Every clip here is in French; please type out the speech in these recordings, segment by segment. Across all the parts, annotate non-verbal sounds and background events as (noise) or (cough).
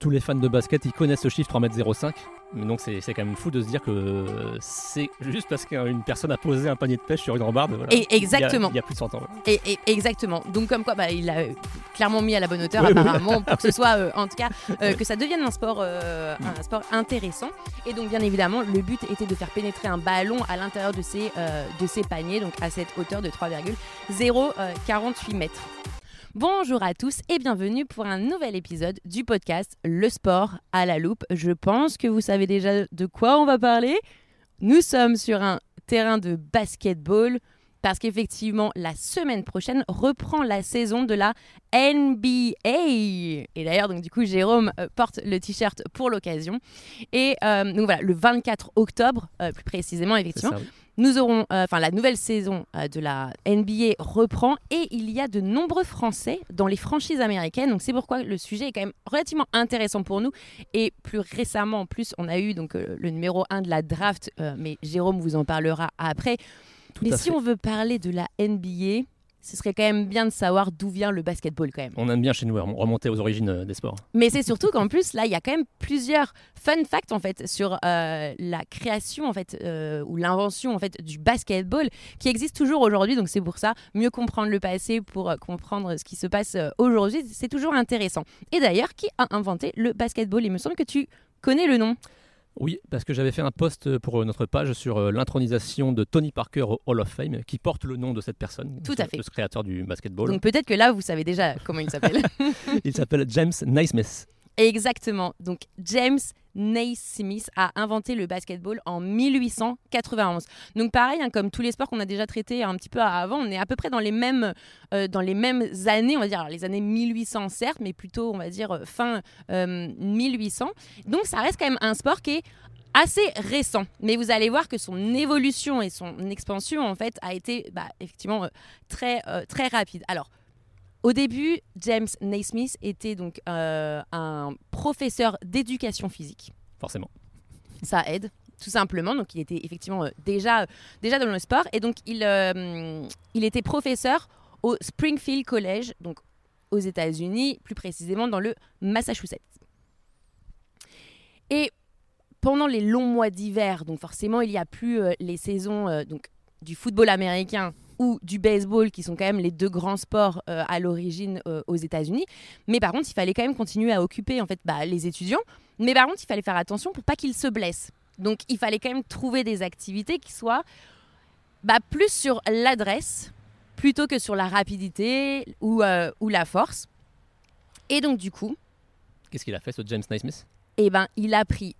tous les fans de basket, ils connaissent ce chiffre 3m05. Mais donc c'est c'est quand même fou de se dire que c'est juste parce qu'une personne a posé un panier de pêche sur une rambarde. voilà. Et exactement. Il y a, il y a plus de 100 ans. voilà. Et, et- exactement. Donc comme quoi, bah, il a euh, clairement mis à la bonne hauteur Oui, oui. apparemment pour que ce (laughs) soit, euh, en tout cas, euh, que ça devienne un sport, euh, un sport intéressant. Et donc bien évidemment, le but était de faire pénétrer un ballon à l'intérieur de ces de ces paniers, donc à cette hauteur de 3,048 mètres. Bonjour à tous et bienvenue pour un nouvel épisode du podcast Le sport à la loupe. Je pense que vous savez déjà de quoi on va parler. Nous sommes sur un terrain de basketball parce qu'effectivement, la semaine prochaine reprend la saison de la NBA. Et d'ailleurs, donc du coup, Jérôme euh, porte le t-shirt pour l'occasion. Et euh, donc voilà, le 24 octobre, euh, plus précisément, effectivement, nous aurons, enfin la nouvelle saison de la NBA reprend et il y a de nombreux Français dans les franchises américaines. Donc c'est pourquoi le sujet est quand même relativement intéressant pour nous. Et plus récemment, en plus, on a eu donc le numéro 1 de la draft, mais Jérôme vous en parlera après. Tout mais si fait. on veut parler de la NBA, ce serait quand même bien de savoir d'où vient le basketball quand même. On aime bien chez nous rem- remonter aux origines euh, des sports. Mais c'est surtout qu'en plus, là, il y a quand même plusieurs fun facts en fait sur euh, la création en fait euh, ou l'invention en fait du basketball qui existe toujours aujourd'hui. Donc c'est pour ça, mieux comprendre le passé pour euh, comprendre ce qui se passe aujourd'hui, c'est toujours intéressant. Et d'ailleurs, qui a inventé le basketball? Il me semble que tu connais le nom. Oui, parce que j'avais fait un post pour euh, notre page sur euh, l'intronisation de Tony Parker au Hall of Fame, qui porte le nom de cette personne, Tout à ce- fait. de ce créateur du basketball. Donc peut-être que là, vous savez déjà comment il s'appelle. (laughs) Il s'appelle James Naismith. Exactement. Donc James Naismith a inventé le basketball en 1891. Donc pareil, hein, comme tous les sports qu'on a déjà traités un petit peu avant, on est à peu près dans les mêmes, euh, dans les mêmes années, on va dire Alors, les années 1800 certes, mais plutôt on va dire euh, fin euh, 1800. Donc ça reste quand même un sport qui est assez récent. Mais vous allez voir que son évolution et son expansion en fait a été bah, effectivement euh, très euh, très rapide. Alors au début, James Naismith était donc euh, un professeur d'éducation physique. Forcément. Ça aide, tout simplement. Donc, il était effectivement euh, déjà, déjà dans le sport. Et donc, il, euh, il était professeur au Springfield College, donc aux États-Unis, plus précisément dans le Massachusetts. Et pendant les longs mois d'hiver, donc forcément, il n'y a plus les saisons donc, du football américain ou du baseball, qui sont quand même les deux grands sports euh, à l'origine euh, aux États-Unis. Mais par contre, il fallait quand même continuer à occuper en fait bah, les étudiants. Mais par contre, il fallait faire attention pour pas qu'ils se blessent. Donc, il fallait quand même trouver des activités qui soient bah, plus sur l'adresse plutôt que sur la rapidité ou, euh, ou la force. Et donc, du coup, Qu'est-ce qu'il a fait, ce James Naismith? Eh ben, il a pris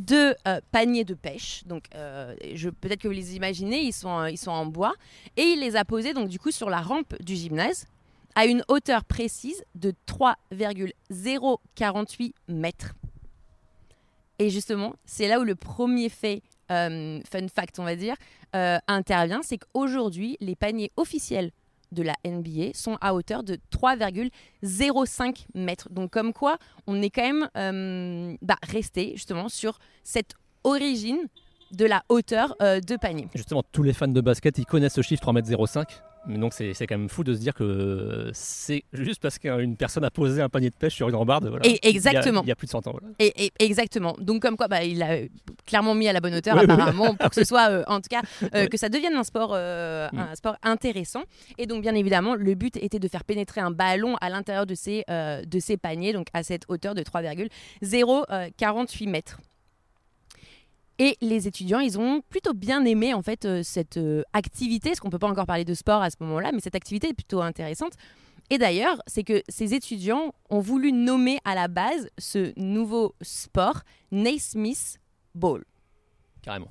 deux euh, paniers de pêche. Donc, euh, peut-être que vous les imaginez, ils sont, euh, ils sont en bois. Et il les a posés, donc, du coup, sur la rampe du gymnase, à une hauteur précise de 3,048 mètres. Et justement, c'est là où le premier fait, fun fact, on va dire, intervient. C'est qu'aujourd'hui, les paniers officiels de la NBA sont à hauteur de 3,05 mètres. Donc comme quoi, on est quand même euh, bah, resté justement sur cette origine de la hauteur euh, de panier. Justement, tous les fans de basket, ils connaissent ce chiffre 3m05. Mais donc c'est quand même fou de se dire que c'est juste parce qu'une personne a posé un panier de pêche sur une rambarde. Voilà. Et Il y a- exactement. Il y a, plus de 100 ans. voilà. Et, et- exactement. Donc comme quoi, bah, il a euh, clairement mis à la bonne hauteur Oui, oui. apparemment pour que ce soit, euh, en tout cas, (laughs) euh, que ça devienne un sport, euh, Mm. un sport intéressant. Et donc bien évidemment, le but était de faire pénétrer un ballon à l'intérieur de ces, de ces paniers, donc à cette hauteur de 3,048 mètres. Et les étudiants, ils ont plutôt bien aimé en fait euh, cette euh, activité, parce qu'on peut pas encore parler de sport à ce moment-là, mais cette activité est plutôt intéressante. Et d'ailleurs, c'est que ces étudiants ont voulu nommer à la base ce nouveau sport Naismith Ball. Carrément.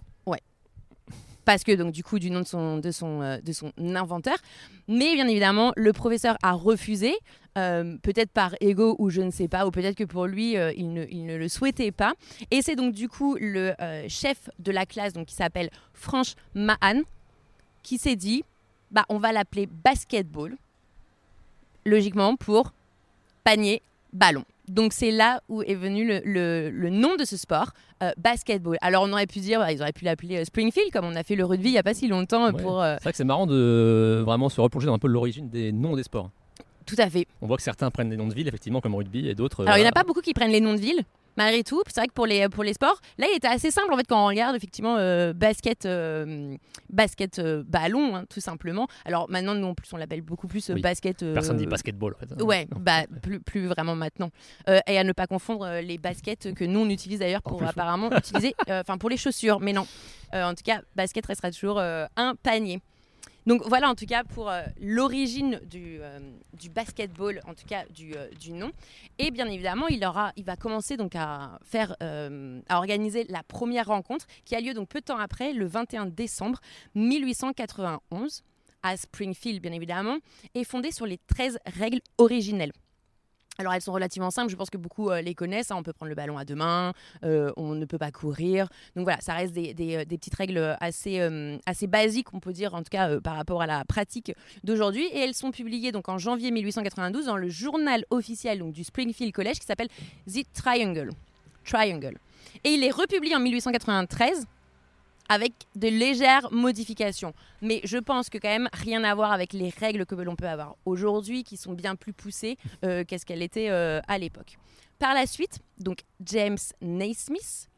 Parce que, donc, du coup, du nom de son, de son, euh, de son inventeur. Mais bien évidemment, le professeur a refusé, euh, peut-être par ego ou je ne sais pas, ou peut-être que pour lui, euh, il, ne, il ne le souhaitait pas. Et c'est donc, du coup, le chef de la classe, donc, qui s'appelle Franch Mahan, qui s'est dit bah, on va l'appeler basketball, logiquement pour panier, ballon. Donc c'est là où est venu le, le- le nom de ce sport, euh, basketball. Alors on aurait pu dire, bah, ils auraient pu l'appeler euh, Springfield, comme on a fait le rugby il n'y a pas si longtemps euh, Ouais. pour... euh, C'est vrai que c'est marrant de vraiment se replonger dans un peu l'origine des noms des sports. Tout à fait. On voit que certains prennent des noms de villes, effectivement, comme rugby, et d'autres. Alors, il n'y en a pas beaucoup qui prennent les noms de villes. Malgré tout, c'est vrai que pour les, pour les sports, là, il était assez simple en fait quand on regarde effectivement euh, basket, euh, basket euh, ballon, hein, tout simplement. Alors maintenant, nous en plus, on l'appelle beaucoup plus Oui. basket. Personne dit basketball. En fait. Ouais, Non. bah plus, plus vraiment maintenant. Et à ne pas confondre les baskets que nous on utilise d'ailleurs pour ouais. apparemment utiliser, enfin pour les chaussures, mais non. En tout cas, basket restera toujours un panier. Donc voilà en tout cas pour euh, l'origine du, euh, du basketball, en tout cas du, euh, du nom. Et bien évidemment, il, aura, il va commencer donc à faire, à organiser la première rencontre qui a lieu donc peu de temps après, le 21 décembre 1891 à Springfield bien évidemment, et fondée sur les 13 règles originelles. Alors elles sont relativement simples, je pense que beaucoup euh, les connaissent. hein. On peut prendre le ballon à deux mains, euh, on ne peut pas courir. Donc voilà, ça reste des, euh, petites règles assez, assez basiques, on peut dire, en tout cas par rapport à la pratique d'aujourd'hui. Et elles sont publiées donc en janvier 1892 dans le journal officiel du Springfield College qui s'appelle The Triangle. Triangle. Et il est republié en 1893 avec de légères modifications. Mais je pense que quand même rien à voir avec les règles que l'on peut avoir aujourd'hui, qui sont bien plus poussées euh, qu'est-ce qu'elle était euh, à l'époque. Par la suite, donc James Naismith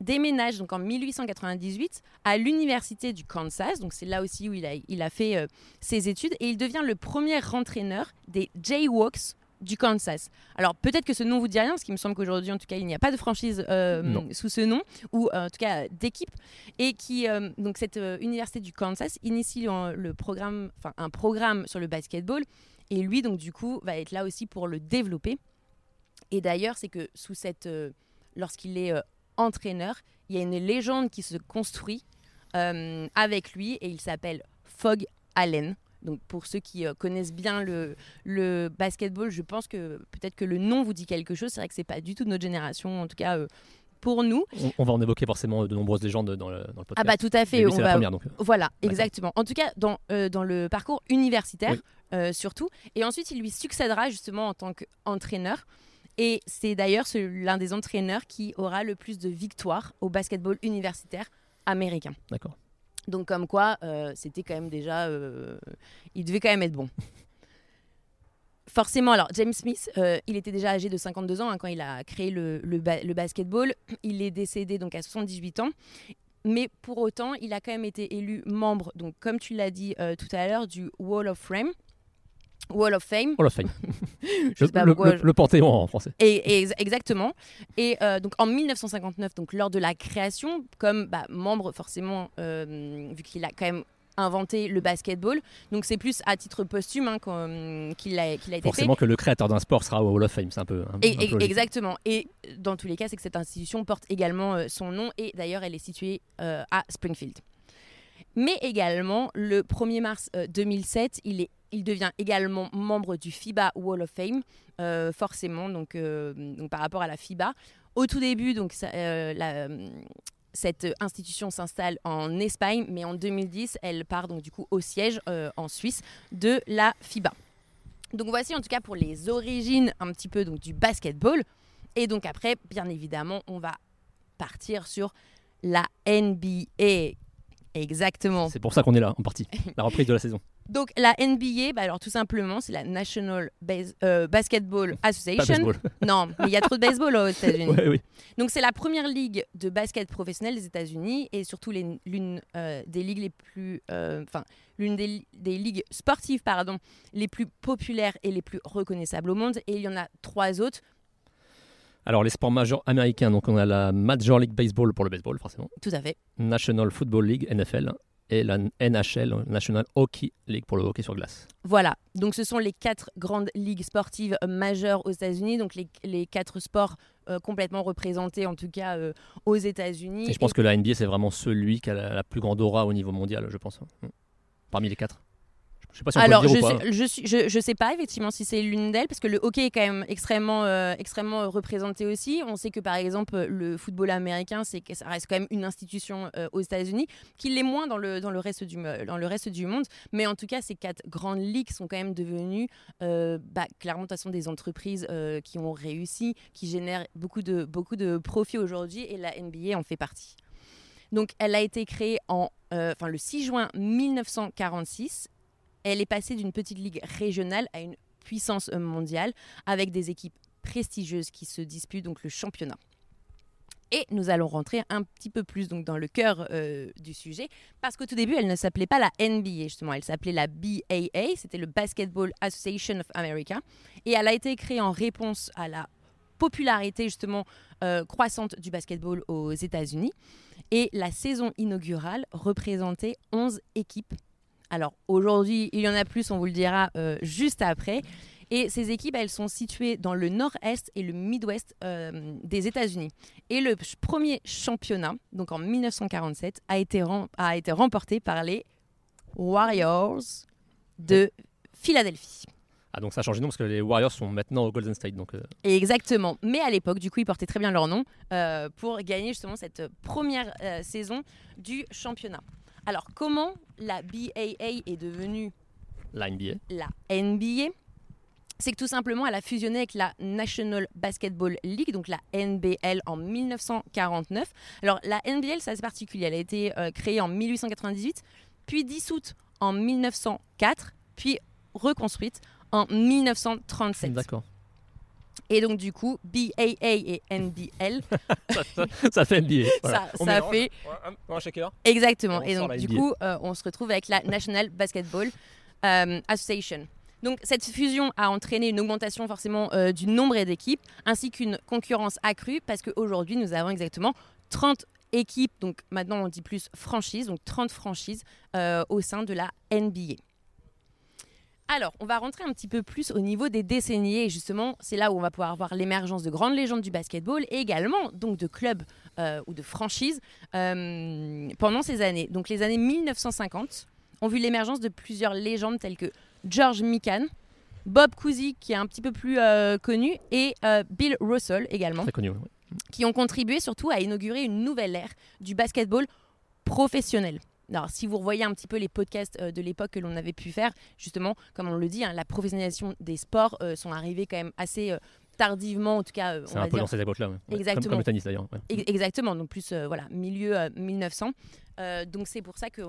déménage donc en 1898 à l'université du Kansas. Donc c'est là aussi où il a, il a fait euh, ses études et il devient le premier entraîneur des Jayhawks du Kansas. Alors peut-être que ce nom vous dit rien, parce qu'il me semble qu'aujourd'hui en tout cas il n'y a pas de franchise euh, sous ce nom ou euh, en tout cas d'équipe et qui euh, donc cette université du Kansas initie le programme, enfin un programme sur le basketball et lui donc du coup va être là aussi pour le développer. Et d'ailleurs c'est que sous cette, lorsqu'il est entraîneur, il y a une légende qui se construit avec lui et il s'appelle Fogg Allen. Donc pour ceux qui euh, connaissent bien le, le basketball, je pense que peut-être que le nom vous dit quelque chose. C'est vrai que c'est pas du tout de notre génération, en tout cas euh, pour nous. On, on va en évoquer forcément de nombreuses légendes dans le, dans le podcast. Ah bah tout à fait. Lui, on la va- première, donc. euh, Voilà, exactement. En tout cas, dans, dans le parcours universitaire, Oui. surtout. Et ensuite, il lui succédera justement en tant qu'entraîneur. Et c'est d'ailleurs l'un des entraîneurs qui aura le plus de victoires au basketball universitaire américain. D'accord. Donc comme quoi, euh, c'était quand même déjà... euh, il devait quand même être bon. (laughs) Forcément, alors James Smith, euh, il était déjà âgé de 52 ans hein, quand il a créé le, le ba- basketball. (clears throat) Il est décédé donc à 78 ans. Mais pour autant, il a quand même été élu membre, donc comme tu l'as dit tout à l'heure, du Wall of Fame. Wall of Fame. Hall of Fame. (laughs) Je le, sais pas le- pourquoi le- je- le Panthéon en français. Et, et ex- exactement. Et euh, donc en 1959, donc lors de la création, comme bah, membre forcément, euh, vu qu'il a quand même inventé le basketball, donc c'est plus à titre posthume hein, qu'il a, qu'il a été fait. Forcément que le créateur d'un sport sera au Hall of Fame, c'est un peu. un- Et- un peu et- logique. exactement. Et dans tous les cas, c'est que cette institution porte également euh, son nom et d'ailleurs, elle est située à Springfield. Mais également, le 1er mars euh, 2007, il, est, il devient également membre du FIBA Wall of Fame, euh, forcément, donc, euh, donc par rapport à la FIBA. Au tout début, donc, euh, cette institution s'installe en Espagne, mais en 2010, elle part donc du coup au siège en Suisse de la FIBA. Donc voici en tout cas pour les origines un petit peu donc du basketball. Et donc après, bien évidemment, on va partir sur la NBA. Exactement. C'est pour ça qu'on est là, en partie. (laughs) La reprise de la saison. Donc la NBA, bah, alors tout simplement, c'est la National Base- euh, Basketball Pas Association. baseball. (laughs) Non, mais il y a trop de baseball aux États-Unis. (laughs) ouais, oui. Donc c'est la première ligue de basket professionnelle des États-Unis et surtout l'une euh, des ligues les plus, euh, enfin l'une des ligues sportives pardon, les plus populaires et les plus reconnaissables au monde. Et il y en a trois autres, Alors, les sports majeurs américains, donc on a la Major League Baseball pour le baseball, forcément. tout à fait. National Football League, NFL. Et la NHL, National Hockey League pour le hockey sur glace. Voilà. Donc ce sont les quatre grandes ligues sportives euh, majeures aux États-Unis, donc les, les quatre sports euh, complètement représentés en tout cas euh, aux États-Unis. Et je pense que la NBA, c'est vraiment celui qui a la, la plus grande aura au niveau mondial, je pense. hein. Parmi les quatre. Je sais pas si on Alors, peut le je dire ou pas. sais, je, suis, je, je sais pas effectivement si c'est l'une d'elles, parce que le hockey est quand même extrêmement, euh, extrêmement euh, représenté aussi. On sait que par exemple, euh, le football américain, c'est ça reste quand même une institution euh, aux États-Unis, qui l'est moins dans le, dans, le reste du, dans le reste du monde. Mais en tout cas, ces quatre grandes ligues sont quand même devenues euh, bah, clairement, de toute façon, des entreprises qui ont réussi, qui génèrent beaucoup de, beaucoup de profits aujourd'hui, et la NBA en fait partie. Donc, elle a été créée en, euh, enfin, le 6 juin 1946 elle est passée d'une petite ligue régionale à une puissance mondiale, avec des équipes prestigieuses qui se disputent donc le championnat. Et nous allons rentrer un petit peu plus donc dans le cœur euh, du sujet, parce qu'au tout début, elle ne s'appelait pas la NBA, justement, elle s'appelait la BAA, c'était le Basketball Association of America, et elle a été créée en réponse à la popularité justement euh, croissante du basketball aux États-Unis. Et la saison inaugurale représentait 11 équipes. Alors aujourd'hui, il y en a plus, on vous le dira euh, juste après. Et ces équipes, elles sont situées dans le nord-est et le mid-ouest euh, des États-Unis. Et le premier championnat, donc en 1947, a été, a été remporté par les Warriors de Philadelphie. Ah donc ça a changé de nom parce que les Warriors sont maintenant au Golden State. Donc, euh. Exactement. Mais à l'époque, du coup, ils portaient très bien leur nom euh, pour gagner justement cette première saison du championnat. Alors comment la BAA est devenue la NBA La NBA c'est que tout simplement, elle a fusionné avec la National Basketball League, donc la NBL, en 1949. Alors, la NBL, c'est assez particulier. Elle a été euh, créée en 1898, puis dissoute en 1904, puis reconstruite en 1937. D'accord. Et donc, du coup, BAA et NBL. (laughs) ça, fait NBA. Ça, fait. Un, shaker. Exactement. Et, donc, du coup, euh, on se retrouve avec la National Basketball euh, Association. Donc cette fusion a entraîné une augmentation forcément euh, du nombre d'équipes ainsi qu'une concurrence accrue parce qu'aujourd'hui nous avons exactement 30 équipes, donc maintenant on dit plus franchises, donc 30 franchises euh, au sein de la NBA. Alors, on va rentrer un petit peu plus au niveau des décennies et justement, c'est là où on va pouvoir voir l'émergence de grandes légendes du basketball et également donc de clubs euh, ou de franchises pendant ces années. Donc les années 1950 ont vu l'émergence de plusieurs légendes telles que George Mikan, Bob Cousy, qui est un petit peu plus euh, connu, et euh, Bill Russell également. Qui ont contribué surtout à inaugurer une nouvelle ère du basketball professionnel. Alors, si vous revoyez un petit peu les podcasts euh, de l'époque que l'on avait pu faire, justement, comme on le dit, hein, la professionnalisation des sports sont arrivées quand même assez tardivement, en tout cas. C'est un peu dans cette époque-là. Exactement. Comme, le tennis d'ailleurs. Exactement, donc plus voilà, milieu 1900. Euh, donc c'est pour ça que,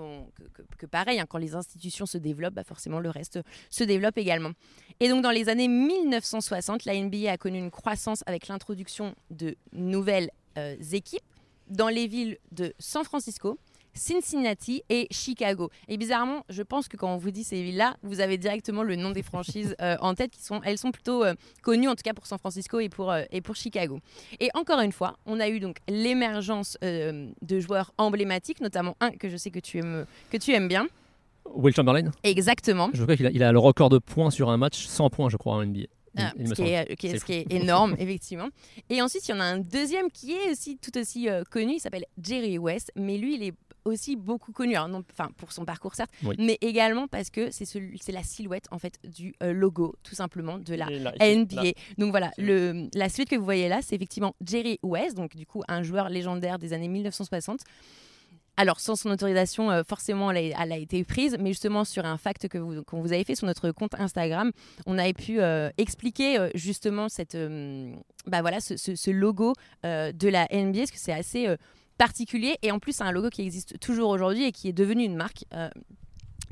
que, pareil, hein, quand les institutions se développent, bah forcément le reste se développe également. Et donc dans les années 1960, la NBA a connu une croissance avec l'introduction de nouvelles euh, équipes dans les villes de San Francisco, Cincinnati et Chicago. Et bizarrement, je pense que quand on vous dit ces villes-là, vous avez directement le nom des franchises (laughs) euh, en tête qui sont, elles sont plutôt euh, connues en tout cas pour San Francisco et pour, euh, et pour Chicago. Et encore une fois, on a eu donc l'émergence de joueurs emblématiques, notamment un que je sais que tu aimes, que tu aimes bien. Will Chamberlain Exactement. Je crois qu'il a, il a le record de points sur un match, 100 points je crois en NBA. Ah, ce, qui est, ce, qui est, énorme, effectivement. Et ensuite, il y en a un deuxième qui est aussi tout aussi connu, il s'appelle Jerry West, mais lui, il est aussi beaucoup connu, non, enfin pour son parcours certes, mais également parce que c'est c'est la silhouette en fait du euh, logo tout simplement de la NBA. Donc voilà, le, la suite que vous voyez là, c'est effectivement Jerry West, donc du coup un joueur légendaire des années 1960. Alors, sans son autorisation, euh, forcément, elle a, été prise, mais justement, sur un fact que vous, qu'on vous avez fait sur notre compte Instagram, on avait pu euh, expliquer justement cette, bah voilà, ce, ce logo de la NBA, parce que c'est assez particulier et en plus c'est un logo qui existe toujours aujourd'hui et qui est devenu une marque euh,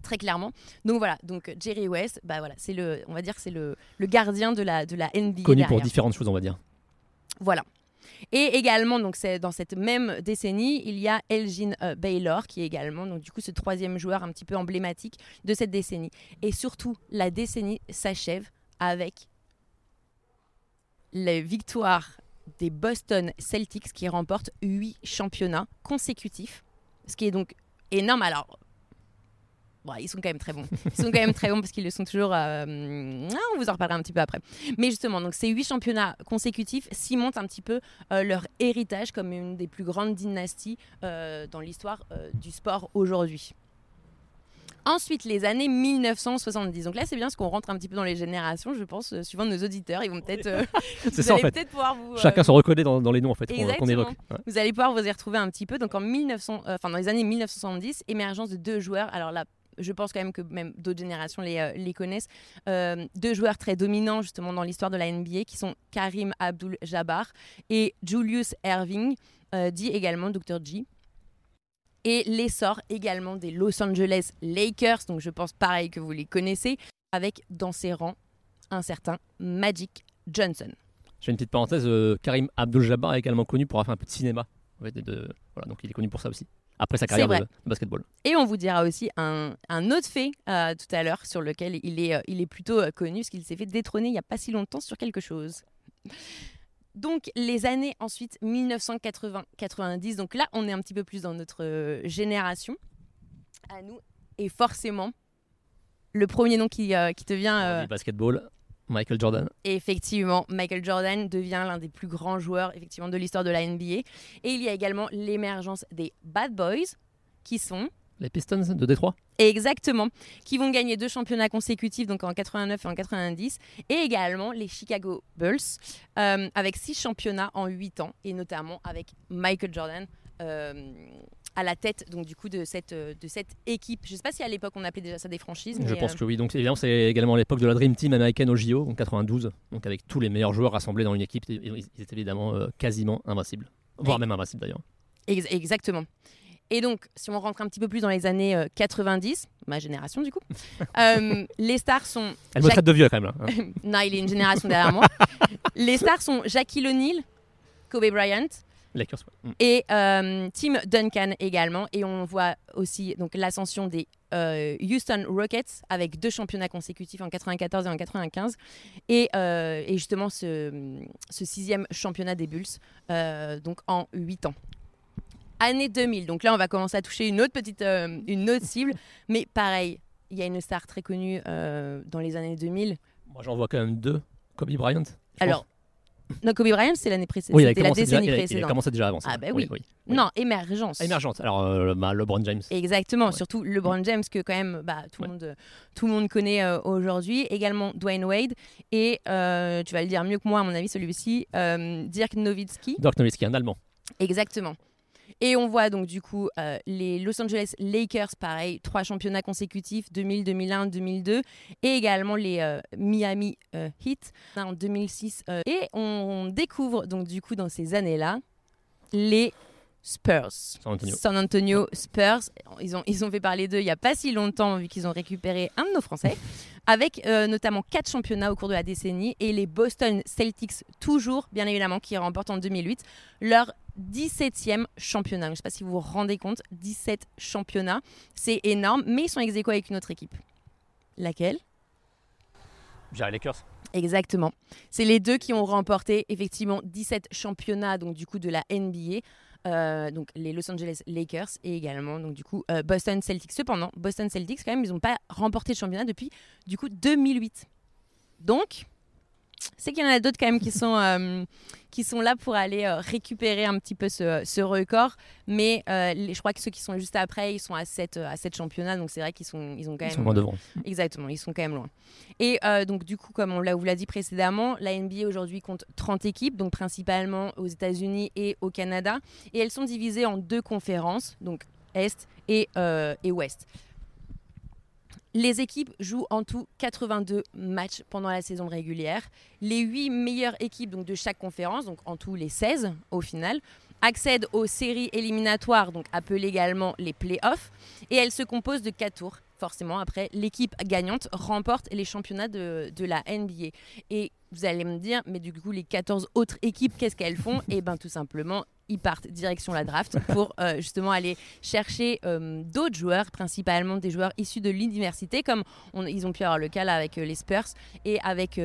très clairement. Donc voilà, donc Jerry West, bah voilà, c'est le, on va dire c'est le, le, gardien de la, de la NBA. Connu pour différentes choses, on va dire. Voilà. Et également, donc c'est dans cette même décennie, il y a Elgin euh, Baylor qui est également donc du coup ce troisième joueur un petit peu emblématique de cette décennie. Et surtout, la décennie s'achève avec les victoires des Boston Celtics qui remportent 8 championnats consécutifs, ce qui est donc énorme. Alors, ils sont quand même très bons. Ils sont quand même très bons parce qu'ils le sont toujours. Euh, ah, on vous en reparlera un petit peu après. Mais justement, donc ces huit championnats consécutifs cimentent un petit peu euh, leur héritage comme une des plus grandes dynasties euh, dans l'histoire du sport aujourd'hui. Ensuite, les années 1970. Donc là, c'est bien parce qu'on rentre un petit peu dans les générations, je pense, euh, suivant nos auditeurs. Ils vont peut-être. Euh, (laughs) c'est ça, en fait. pouvoir vous. Chacun se reconnaît dans, les noms, en fait, qu'on évoque. Vous allez pouvoir vous y retrouver un petit peu. Donc en 1900, euh, enfin, dans les années 1970, émergence de deux joueurs. Alors là, je pense quand même que même d'autres générations les, les connaissent. deux joueurs très dominants justement dans l'histoire de la NBA qui sont Karim Abdul-Jabbar et Julius Erving, dit également Dr. G et l'essor également des Los Angeles Lakers, donc je pense pareil que vous les connaissez, avec dans ses rangs un certain Magic Johnson. Je fais une petite parenthèse, euh, Karim Abdul-Jabbar est également connu pour avoir fait un peu de cinéma. En fait, et de- voilà, donc il est connu pour ça aussi. Après sa carrière de, de basketball. Et on vous dira aussi un, un autre fait euh, tout à l'heure sur lequel il est, euh, il est plutôt connu, parce qu'il s'est fait détrôner il n'y a pas si longtemps sur quelque chose. Donc les années ensuite 1980-90, donc là on est un petit peu plus dans notre euh, génération à nous, et forcément le premier nom qui, euh, qui te vient euh, basketball, Michael Jordan. Effectivement, Michael Jordan devient l'un des plus grands joueurs effectivement de l'histoire de la NBA. Et il y a également l'émergence des Bad Boys, qui sont Les Pistons de Détroit. exactement, qui vont gagner deux championnats consécutifs, donc en 89 et en 90, et également les Chicago Bulls, euh, avec six championnats en huit ans, et notamment avec Michael Jordan. euh, à la tête donc du coup de cette, euh, de cette équipe. Je ne sais pas si à l'époque on appelait déjà ça des franchises. Je mais, pense euh, que oui. Donc évidemment, c'est également l'époque de la Dream Team américaine au JO, en 92. Donc avec tous les meilleurs joueurs rassemblés dans une équipe, ils étaient évidemment euh, quasiment invincibles. Voire Oui. même invincibles d'ailleurs. Ex- exactement. Et donc, si on rentre un petit peu plus dans les années euh, 90, ma génération du coup, (laughs) euh, les stars sont. Elle me traite de vieux quand même là. hein. (laughs) non, il est une génération derrière moi. Les stars sont Jackie O'Neal, Kobe Bryant Lakers. ouais. Mm. et euh, Tim Duncan également. Et on voit aussi donc l'ascension des euh, Houston Rockets avec deux championnats consécutifs en 94 et en 95. Et, euh, et justement ce, ce sixième championnat des Bulls, euh, donc en 8 ans. Année 2000, donc là on va commencer à toucher une autre petite, euh, une autre cible, mais pareil, il y a une star très connue euh, dans les années 2000. Moi j'en vois quand même deux. Kobe Bryant. Alors, non, Kobe Bryant, c'est l'année précédente. oui, il a C'était la déjà, décennie il a- précédente. commencé déjà avant ça. Ah bah oui. oui. Non, émergence. Émergente. Alors euh, bah, LeBron James. Exactement, Ouais. surtout LeBron James que quand même bah, tout, le Ouais. monde, tout le monde connaît euh, aujourd'hui. Également Dwayne Wade et euh, tu vas le dire mieux que moi à mon avis celui-ci, Dirk Nowitzki. Dirk Nowitzki, un Allemand. Exactement. Et on voit donc du coup euh, les Los Angeles Lakers, pareil, trois championnats consécutifs, 2000, 2001, 2002, et également les euh, Miami euh, Heat en 2006. euh, et on découvre donc du coup dans ces années-là les Spurs. San Antonio. San Antonio Spurs. Ils ont, ils ont fait parler d'eux il n'y a pas si longtemps, vu qu'ils ont récupéré un de nos Français, (laughs) avec euh, notamment quatre championnats au cours de la décennie, et les Boston Celtics, toujours, bien évidemment, qui remportent en 2008 leur 17e championnat. Je ne sais pas si vous vous rendez compte, 17 championnats, c'est énorme, mais ils sont ex aequo avec une autre équipe. Laquelle? J'ai Lakers. Exactement. C'est les deux qui ont remporté effectivement 17 championnats donc du coup de la NBA. euh, donc les Los Angeles Lakers et également donc du coup euh, Boston Celtics. Cependant, Boston Celtics quand même ils n'ont pas remporté le championnat depuis du coup 2008. Donc c'est qu'il y en a d'autres quand même qui sont, euh, qui sont là pour aller euh, récupérer un petit peu ce, ce record. Mais euh, les- je crois que ceux qui sont juste après, ils sont à 7, à championnats. Donc c'est vrai qu'ils sont, ils ont quand Ils même... sont loin devant. Exactement, ils sont quand même loin. Et donc du coup, comme on l'a- vous l'a dit précédemment, la NBA aujourd'hui compte 30 équipes, donc principalement aux États-Unis et au Canada. Et elles sont divisées en deux conférences, donc Est et, et Ouest. Les équipes jouent en tout 82 matchs pendant la saison régulière. Les 8 meilleures équipes de chaque conférence, donc en tout les 16 au final, accèdent aux séries éliminatoires, donc appelées également les playoffs, et elles se composent de 4 tours. Forcément, après, l'équipe gagnante remporte les championnats de, de la NBA. Et vous allez me dire, mais du coup, les 14 autres équipes, qu'est-ce qu'elles font? Eh bien, tout simplement, ils partent direction la draft pour euh, justement aller chercher euh, d'autres joueurs, principalement des joueurs issus de l'université, comme on- ils ont pu avoir le cas là avec euh, les Spurs et avec,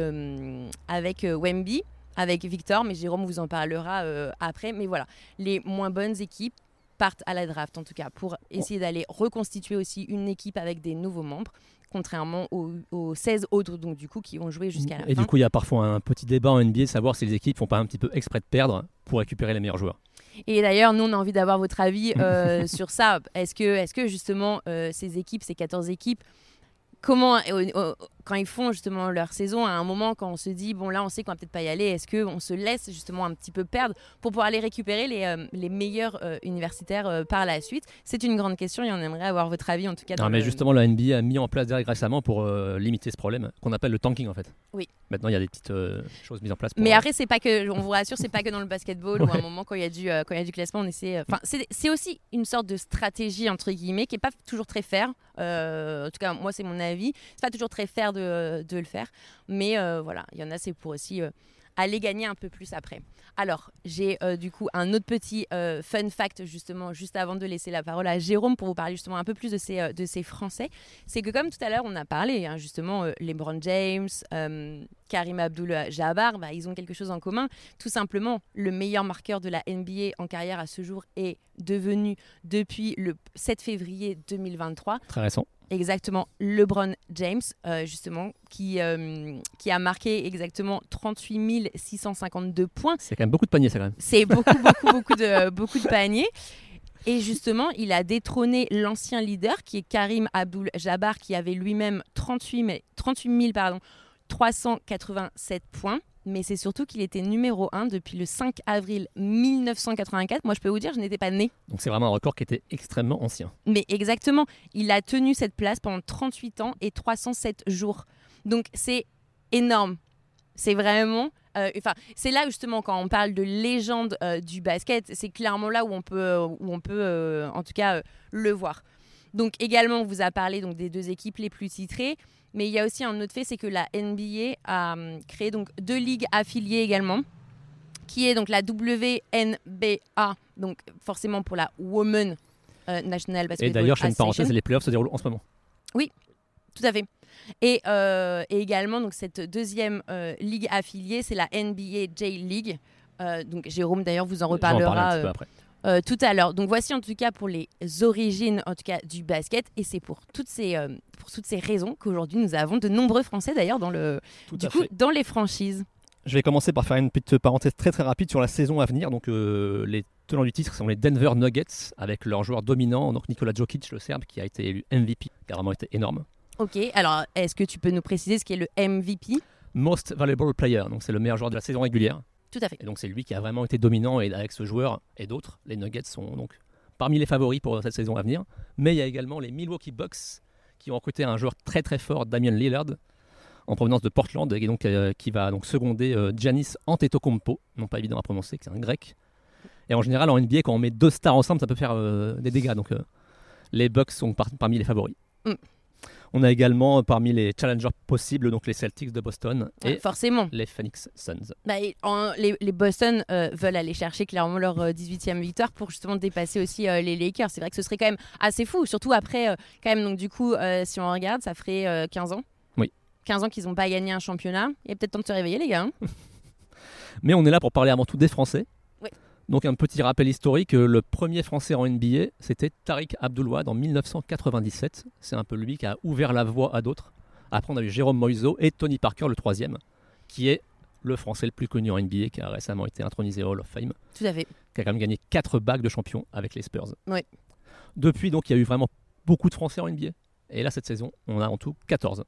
avec Wemby, avec Victor, mais Jérôme vous en parlera après. Mais voilà, les moins bonnes équipes partent à la draft, en tout cas, pour essayer d'aller reconstituer aussi une équipe avec des nouveaux membres, contrairement aux, aux 16 autres, donc du coup, qui vont jouer jusqu'à la Et fin. du coup, il y a parfois un petit débat en NBA savoir si les équipes font pas un petit peu exprès de perdre pour récupérer les meilleurs joueurs. Et d'ailleurs, nous, on a envie d'avoir votre avis (laughs) euh, sur ça. Est-ce que, est que justement, euh, ces équipes, ces 14 équipes, comment, euh, quand ils font justement leur saison, à un moment, quand on se dit, bon, là, on sait qu'on va peut-être pas y aller, est-ce qu'on se laisse justement un petit peu perdre pour pouvoir aller récupérer les, euh, les meilleurs euh, universitaires euh, par la suite? C'est une grande question et on aimerait avoir votre avis, en tout cas. Non, mais le- justement, la NBA a mis en place derrière récemment pour limiter ce problème qu'on appelle le tanking en fait. Oui. Maintenant, il y a des petites choses mises en place. Pour, Mais après, c'est pas que, on vous rassure, c'est pas que dans le basketball où à un Ouais. moment quand il y a du, quand il y a du classement, on essaie. Enfin, c'est c'est aussi une sorte de stratégie entre guillemets qui est pas toujours très fair. En tout cas, moi, c'est mon avis. C'est pas toujours très fair de, de le faire. Mais euh, voilà, il y en a, c'est pour aussi euh, aller gagner un peu plus après. Alors, j'ai euh, du coup un autre petit euh, fun fact, justement, juste avant de laisser la parole à Jérôme pour vous parler justement un peu plus de ces, euh, de ces Français. C'est que, comme tout à l'heure, on a parlé, hein, justement, euh, LeBron James, euh, Karim Abdul-Jabbar, bah, ils ont quelque chose en commun. Tout simplement, le meilleur marqueur de la NBA en carrière à ce jour est devenu, depuis le 7 février 2023, Très récent. Exactement, LeBron James, euh, justement, qui, euh, qui a marqué exactement 38 652 points. C'est quand même beaucoup de paniers, ça quand même. C'est beaucoup, (laughs) beaucoup, beaucoup de, beaucoup de paniers. Et justement, il a détrôné l'ancien leader, qui est Karim Abdul-Jabbar, qui avait lui-même 38, mais- 38 000, pardon, 387 points. Mais c'est surtout qu'il était numéro 1 depuis le 5 avril 1984. Moi, je peux vous dire, je n'étais pas née. Donc c'est vraiment un record qui était extrêmement ancien. Mais exactement, il a tenu cette place pendant 38 ans et 307 jours. Donc c'est énorme. C'est vraiment... euh, c'est là justement quand on parle de légende euh, du basket, c'est clairement là où on peut, euh, où on peut euh, en tout cas, le voir. Donc également, on vous a parlé donc, des deux équipes les plus titrées. Mais il y a aussi un autre fait, c'est que la NBA a hum, créé donc deux ligues affiliées également, qui est donc la WNBA, donc forcément pour la Women euh, National Et Basketball d'ailleurs, je fais une parenthèse, les playoffs se déroulent en ce moment. Tout à fait. Et, euh, et également, donc, cette deuxième euh, ligue affiliée, c'est la NBA J League. Donc Jérôme, d'ailleurs, vous en parler un reparlera petit peu après. Euh, tout à l'heure. Donc voici en tout cas pour les origines en tout cas du basket. Et c'est pour toutes ces, euh, pour toutes ces raisons qu'aujourd'hui nous avons de nombreux Français d'ailleurs dans, le, du coup, dans les franchises. Je vais commencer par faire une petite parenthèse très très rapide sur la saison à venir. Donc euh, les tenants du titre sont les Denver Nuggets avec leur joueur dominant, donc Nikola Jokic, le Serbe, qui a été élu MVP, qui a vraiment été énorme. Ok, alors est-ce que tu peux nous préciser ce qu'est le MVP Most Valuable Player, donc c'est le meilleur joueur de la saison régulière. Tout à fait. Et donc c'est lui qui a vraiment été dominant et avec ce joueur et d'autres, les Nuggets sont donc parmi les favoris pour cette saison à venir. Mais il y a également les Milwaukee Bucks qui ont recruté un joueur très très fort, Damian Lillard, en provenance de Portland, et donc euh, qui va donc seconder euh, Giannis Antetokounmpo, non pas évident à prononcer, qui est un grec. Et en général en NBA, quand on met deux stars ensemble, ça peut faire euh, des dégâts. Donc euh, les Bucks sont par- parmi les favoris. Mm. On a également euh, parmi les challengers possibles donc les Celtics de Boston et forcément. les Phoenix Suns. Bah, en- les, les Boston euh, veulent aller chercher clairement leur euh, 18e victoire pour justement dépasser aussi euh, les Lakers. C'est vrai que ce serait quand même assez fou, surtout après, quand même, donc du coup, si on regarde, ça ferait euh, 15 ans. Oui. 15 ans qu'ils n'ont pas gagné un championnat. Il est peut-être temps de se réveiller, les gars. hein. (laughs) Mais on est là pour parler avant tout des Français. Donc un petit rappel historique, euh, le premier Français en NBA, c'était Tariq Abdoulouad en 1997. C'est un peu lui qui a ouvert la voie à d'autres. Après, on a eu Jérôme Moiseau et Tony Parker, le troisième, qui est le Français le plus connu en NBA, qui a récemment été intronisé au Hall of Fame, Tout à fait. qui a quand même gagné 4 bagues de champion avec les Spurs. Oui. Depuis, donc, il y a eu vraiment beaucoup de Français en NBA. Et là, cette saison, on a en tout 14,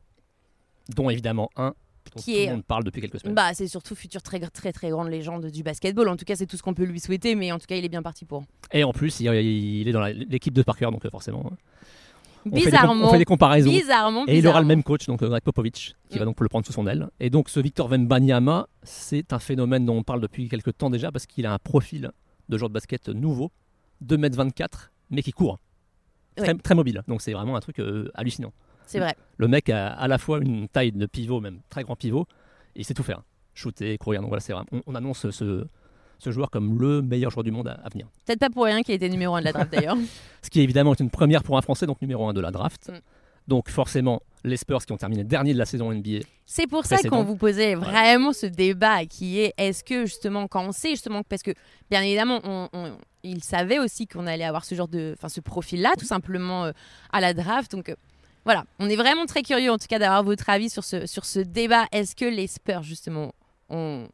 dont évidemment un dont Qui tout est- le monde parle depuis quelques semaines. Bah, c'est surtout futur très, très, très grande légende du basketball. En tout cas, c'est tout ce qu'on peut lui souhaiter, mais en tout cas, il est bien parti pour. Et en plus, il, il est dans l'équipe de Parker, donc euh, forcément. hein. On fait Bizarrement. on fait des comparaisons. Bizarrement. Et il aura le bizarrement. même coach, donc euh, Greg Popovich, qui Mm. va donc le prendre sous son aile. Et donc ce Victor Wembanyama, c'est un phénomène dont on parle depuis quelques temps déjà, parce qu'il a un profil de joueur de basket nouveau, 2m24, mais qui court. Très, Ouais. très mobile. Donc c'est vraiment un truc euh, hallucinant. C'est vrai. Le mec a à la fois une taille de pivot, même très grand pivot, et il sait tout faire. Shooter, courir. Donc voilà, c'est on, on annonce ce, ce joueur comme le meilleur joueur du monde à, à venir. Peut-être pas pour rien qu'il a été numéro 1 de la draft d'ailleurs. (laughs) Ce qui évidemment est une première pour un Français, donc numéro 1 de la draft. Mm. Donc forcément, les Spurs qui ont terminé dernier de la saison NBA. C'est pour ça qu'on vous posait vraiment ce débat qui est est-ce que justement quand on sait justement parce que bien évidemment on, on- il savait aussi qu'on allait avoir ce genre de enfin ce profil là tout simplement euh, à la draft donc euh, voilà on est vraiment très curieux en tout cas d'avoir votre avis sur ce sur ce débat est-ce que les Spurs justement ont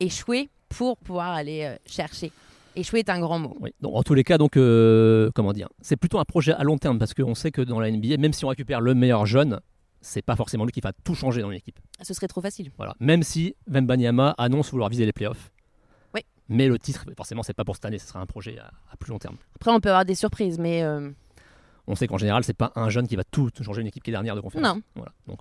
échoué pour pouvoir aller euh, chercher? Échouer est un grand mot Oui. Donc, en tous les cas, donc euh, comment dire, c'est plutôt un projet à long terme parce qu'on sait que dans la NBA, même si on récupère le meilleur jeune, c'est pas forcément lui qui va tout changer dans l'équipe. ce serait trop facile Voilà. Même si Wembanyama annonce vouloir viser les playoffs. Oui. Mais le titre, forcément, c'est pas pour cette année, ce sera un projet à, à plus long terme. après on peut avoir des surprises mais euh, On sait qu'en général, c'est pas un jeune qui va tout changer une équipe qui est dernière de conférence. non Voilà. Donc,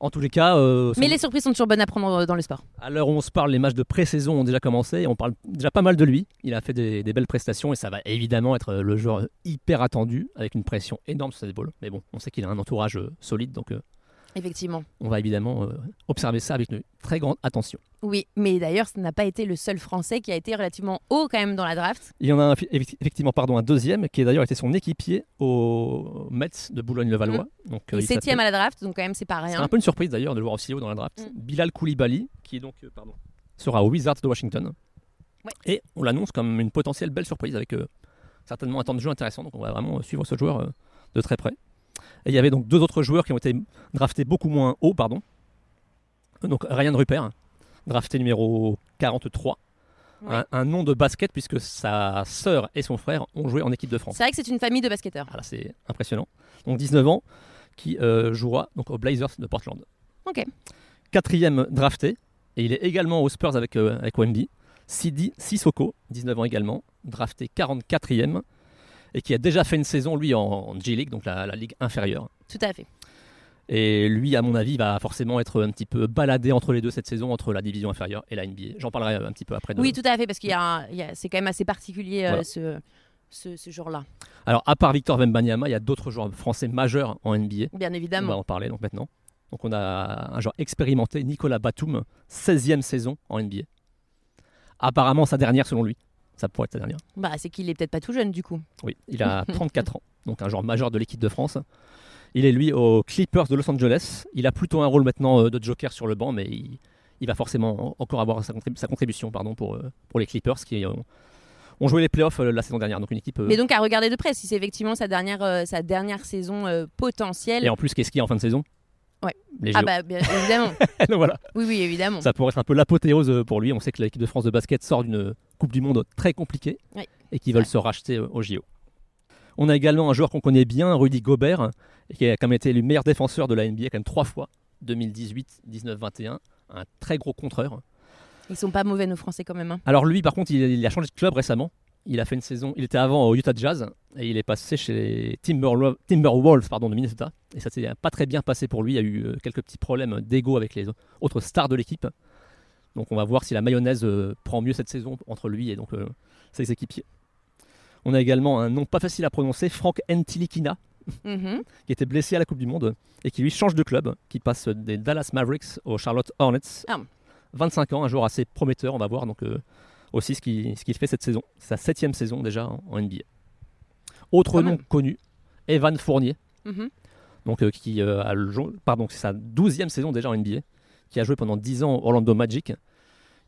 en tous les cas, euh, mais les surprises sont toujours bonnes à prendre euh, dans le sport À l'heure où on se parle, les matchs de pré-saison ont déjà commencé et on parle déjà pas mal de lui. Il a fait des, des belles prestations et ça va évidemment être le joueur hyper attendu avec une pression énorme sur ses épaules. Mais bon, on sait qu'il a un entourage euh, solide donc euh, Effectivement. On va évidemment euh, observer ça avec une très grande attention. Oui, mais d'ailleurs, ce n'a pas été le seul Français qui a été relativement haut quand même dans la draft. Il y en a un, effectivement pardon, un deuxième qui a d'ailleurs été son équipier au Mets de Boulogne-le-Valois. Donc, euh, il septième à la draft, donc quand même, c'est pas C'est rien. un peu une surprise d'ailleurs de le voir aussi haut dans la draft. Mm. Bilal Koulibaly, qui est donc, euh, pardon, sera au Wizards de Washington. Ouais. Et on l'annonce comme une potentielle belle surprise avec certainement un temps de jeu intéressant. Donc on va vraiment suivre ce joueur de très près. Et il y avait donc deux autres joueurs qui ont été draftés beaucoup moins haut, pardon. Donc Ryan Rupert, drafté numéro 43. Ouais. Un, un nom de basket puisque sa sœur et son frère ont joué en équipe de France. C'est vrai que c'est une famille de basketteurs. Voilà, c'est impressionnant. Donc 19 ans, qui euh, jouera donc aux Blazers de Portland. Ok. Quatrième drafté, et il est également aux Spurs avec, euh, avec Wemby. Sidi Sissoko, 19 ans également, drafté 44e, et qui a déjà fait une saison, lui, en, en G-League, donc la, la ligue inférieure. Tout à fait. Et lui, à mon avis, va forcément être un petit peu baladé entre les deux cette saison, entre la division inférieure et la NBA. J'en parlerai un petit peu après. de- Oui, tout à fait, parce qu'il y a, a- c'est quand même assez particulier euh, ce, ce, ce jour-là, Alors, à part Victor Wembanyama, il y a d'autres joueurs français majeurs en NBA. bien On va évidemment. en parler donc maintenant. Donc on a un joueur expérimenté, Nicolas Batum, 16e saison en NBA. Apparemment sa dernière selon lui. Ça pourrait être sa dernière. Bah, c'est qu'il est peut-être pas tout jeune du coup. Oui, il a (laughs) 34 ans, donc un joueur majeur de l'équipe de France. Il est lui aux Clippers de Los Angeles. Il a plutôt un rôle maintenant euh, de joker sur le banc, mais il, il va forcément en- encore avoir sa, contrib- sa contribution pardon, pour, euh, pour les Clippers qui euh, ont joué les playoffs la saison dernière. Donc une équipe. Mais donc à regarder de près, si c'est effectivement sa dernière, sa dernière saison potentielle. et en plus, qu'est-ce qu'il y a en fin de saison Ouais. Ah bah bien évidemment. (laughs) Donc voilà. Oui, oui, évidemment. Ça pourrait être un peu l'apothéose pour lui. On sait que l'équipe de France de basket sort d'une Coupe du Monde très compliquée Oui. et qu'ils veulent Ouais. se racheter euh, au JO. On a également un joueur qu'on connaît bien, Rudy Gobert, qui a quand même été le meilleur défenseur de la NBA quand même trois fois, 2018, 19, 21. Un très gros contreur. Ils sont pas mauvais nos Français quand même. hein. Alors lui, par contre, il, il a changé de club récemment. Il a fait une saison. Il était avant au Utah Jazz et il est passé chez les Timberwolves, Timberwolves pardon, de Minnesota. Et ça s'est pas très bien passé pour lui. Il y a eu euh, quelques petits problèmes d'ego avec les autres stars de l'équipe. Donc on va voir si la mayonnaise euh, prend mieux cette saison entre lui et donc euh, ses équipiers. On a également un nom pas facile à prononcer, Frank Ntilikina, Mhm. qui était blessé à la Coupe du Monde et qui lui change de club, qui passe des Dallas Mavericks aux Charlotte Hornets. Ah. 25 ans, un joueur assez prometteur, on va voir donc euh, aussi ce qu'il ce fait cette saison. Sa septième saison déjà en, en NBA. Autre Quand nom même. connu, Evan Fournier, Mhm. donc, euh, qui euh, a le pardon, c'est sa 12e saison déjà en NBA, qui a joué pendant 10 ans au Orlando Magic,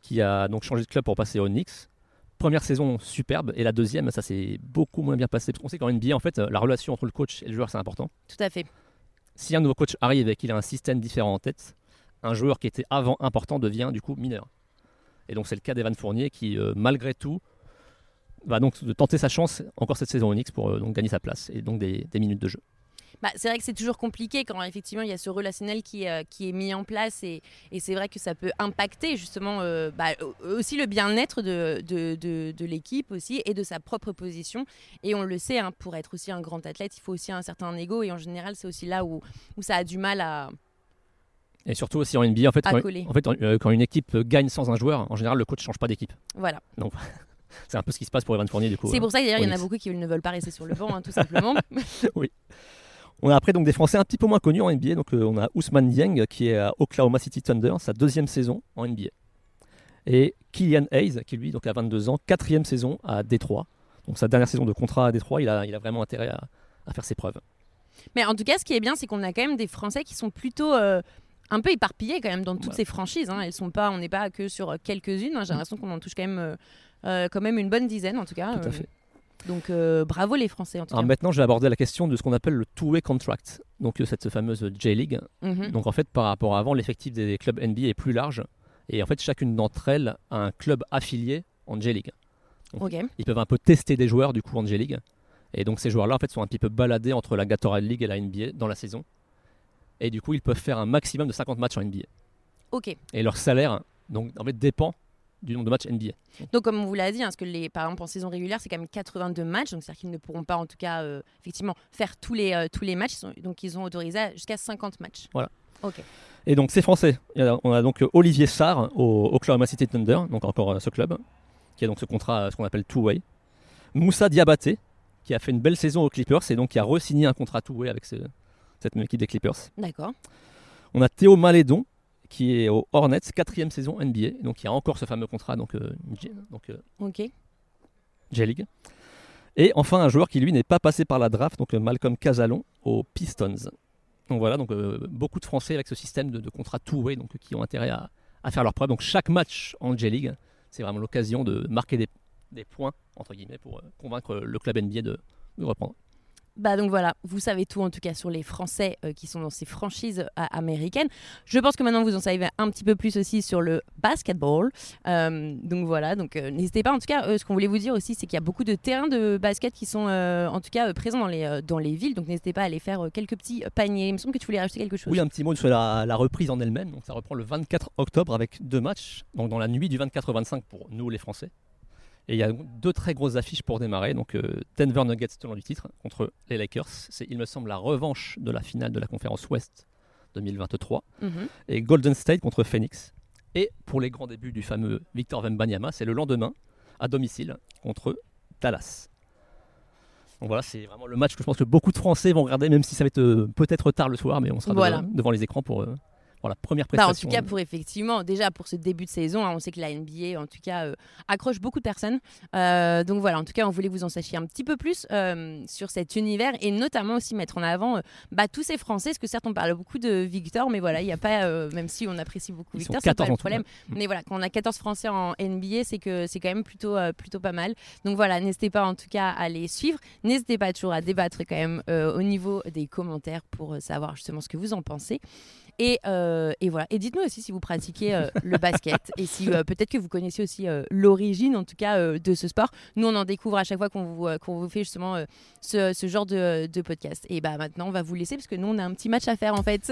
qui a donc changé de club pour passer aux Knicks. Première saison superbe et la deuxième, ça s'est beaucoup moins bien passé. Parce qu'on sait qu'en NBA, en fait, euh, la relation entre le coach et le joueur, c'est important. Tout à fait. Si un nouveau coach arrive et qu'il a un système différent en tête, un joueur qui était avant important devient du coup mineur. Et donc c'est le cas d'Evan Fournier qui, euh, malgré tout, va donc tenter sa chance encore cette saison au Knicks pour euh, donc gagner sa place et donc des, des minutes de jeu. Bah, c'est vrai que c'est toujours compliqué quand effectivement il y a ce relationnel qui, euh, qui est mis en place et, et c'est vrai que ça peut impacter justement euh, bah, aussi le bien-être de, de, de- de l'équipe aussi et de sa propre position. Et on le sait, hein, pour être aussi un grand athlète, il faut aussi un certain ego et en général c'est aussi là où, où ça a du mal à... Et surtout aussi en NBA, en fait, quand, en fait, euh, quand une équipe gagne sans un joueur, en général, le coach change pas d'équipe. Voilà. (laughs) C'est un peu ce qui se passe pour Evan Fournier du coup. C'est hein. pour ça d'ailleurs il y en a beaucoup qui ne veulent pas rester sur le banc, hein, tout simplement. (laughs) On a après donc des Français un petit peu moins connus en NBA. Donc euh, on a Ousmane Dieng qui est à Oklahoma City Thunder, sa deuxième saison en NBA. Et Killian Hayes qui lui donc a 22 ans, quatrième saison à Détroit. Donc sa dernière saison de contrat à Détroit, il a, il a vraiment intérêt à, à faire ses preuves. Mais en tout cas, ce qui est bien, c'est qu'on a quand même des Français qui sont plutôt euh, un peu éparpillés quand même dans toutes Ouais. ces franchises. hein. Elles sont pas, on n'est pas que sur quelques-unes. hein. J'ai l'impression qu'on en touche quand même, euh, quand même une bonne dizaine en tout cas. Tout à fait. Donc euh, bravo les Français en tout Alors cas. maintenant, je vais aborder la question de ce qu'on appelle le two-way contract. Donc euh, cette fameuse J-League. Mhm. Donc en fait, par rapport à avant, l'effectif des clubs NBA est plus large. Et en fait, chacune d'entre elles a un club affilié en J-League. Ils peuvent un peu tester des joueurs du coup en J-League. Et donc ces joueurs-là en fait sont un petit peu baladés entre la Gatorade League et la NBA dans la saison. Et du coup ils peuvent faire un maximum de 50 matchs en NBA. Ok. Et leur salaire donc en fait dépend du nombre de matchs NBA. Donc comme on vous l'a dit, hein, parce que les, par exemple en saison régulière, c'est quand même 82 matchs, donc c'est-à-dire qu'ils ne pourront pas en tout cas euh, effectivement faire tous les euh, tous les matchs. Ils sont- donc ils ont autorisé jusqu'à 50 matchs. Voilà. Ok. Et donc c'est français. A- On a donc euh, Olivier Sarr au Oklahoma City Thunder, donc encore ce club, qui a donc ce contrat, ce qu'on appelle two-way. Moussa Diabaté, qui a fait une belle saison aux Clippers et donc qui a re-signé un contrat two-way avec ce- cette même équipe des Clippers. D'accord. On a Théo Malédon qui est au Hornets, quatrième saison NBA. Donc il y a encore ce fameux contrat, donc, euh, J- donc euh, Ok. J-League. Et enfin un joueur qui lui n'est pas passé par la draft, donc euh, Malcolm Casalon aux Pistons. Donc voilà, donc euh, beaucoup de Français avec ce système de, de contrat two-way, donc qui ont intérêt à, à faire leur preuve. Donc chaque match en J-League, c'est vraiment l'occasion de marquer des, des points entre guillemets pour convaincre le club NBA de, de reprendre. Bah donc voilà, vous savez tout en tout cas sur les Français euh, qui sont dans ces franchises euh, américaines. Je pense que maintenant vous en savez un petit peu plus aussi sur le basketball. Euh, donc voilà, donc n'hésitez pas. En tout cas, ce qu'on voulait vous dire aussi, c'est qu'il y a beaucoup de terrains de basket qui sont en tout cas présents dans les, dans les villes. Donc n'hésitez pas à aller faire quelques petits paniers. Il me semble que tu voulais rajouter quelque chose. Oui, un petit mot sur la, la reprise en elle-même. Donc ça reprend le 24 octobre avec deux matchs, donc dans la nuit du 24 au 25 pour nous les Français. Et il y a deux très grosses affiches pour démarrer. Donc euh, Denver Nuggets, tenant du titre, contre les Lakers. C'est, il me semble, la revanche de la finale de la conférence Ouest 2023. Mhm. Et Golden State contre Phoenix. Et pour les grands débuts du fameux Victor Wembanyama, c'est le lendemain, à domicile, contre Dallas. Donc voilà, c'est vraiment le match que je pense que beaucoup de Français vont regarder, même si ça va être euh, peut-être tard le soir, mais on sera Voilà. devant, devant les écrans pour, euh, pour la première Bah, en prestation. tout cas, pour effectivement, déjà pour ce début de saison, hein, on sait que la NBA, en tout cas, euh, accroche beaucoup de personnes. Euh, donc voilà, en tout cas, on voulait vous en sachiez un petit peu plus euh, sur cet univers et notamment aussi mettre en avant bah, tous ces Français, parce que certes, on parle beaucoup de Victor, mais voilà, il n'y a pas, même si on apprécie beaucoup Ils Victor, c'est pas 14 le en tout, problème. ouais. Mais voilà, quand on a 14 Français en NBA, c'est que c'est quand même plutôt, plutôt pas mal. Donc voilà, n'hésitez pas en tout cas à les suivre. N'hésitez pas toujours à débattre quand même au niveau des commentaires pour savoir justement ce que vous en pensez. Et, euh, et voilà. Et dites-nous aussi si vous pratiquez euh, le basket et si euh, peut-être que vous connaissez aussi l'origine, en tout cas, de ce sport. Nous, on en découvre à chaque fois qu'on vous, vous fait justement ce, ce genre de, de podcast. Et bah maintenant, on va vous laisser parce que nous, on a un petit match à faire en fait.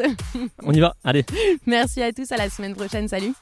On y va, allez (laughs) Merci à tous. À la semaine prochaine. Salut.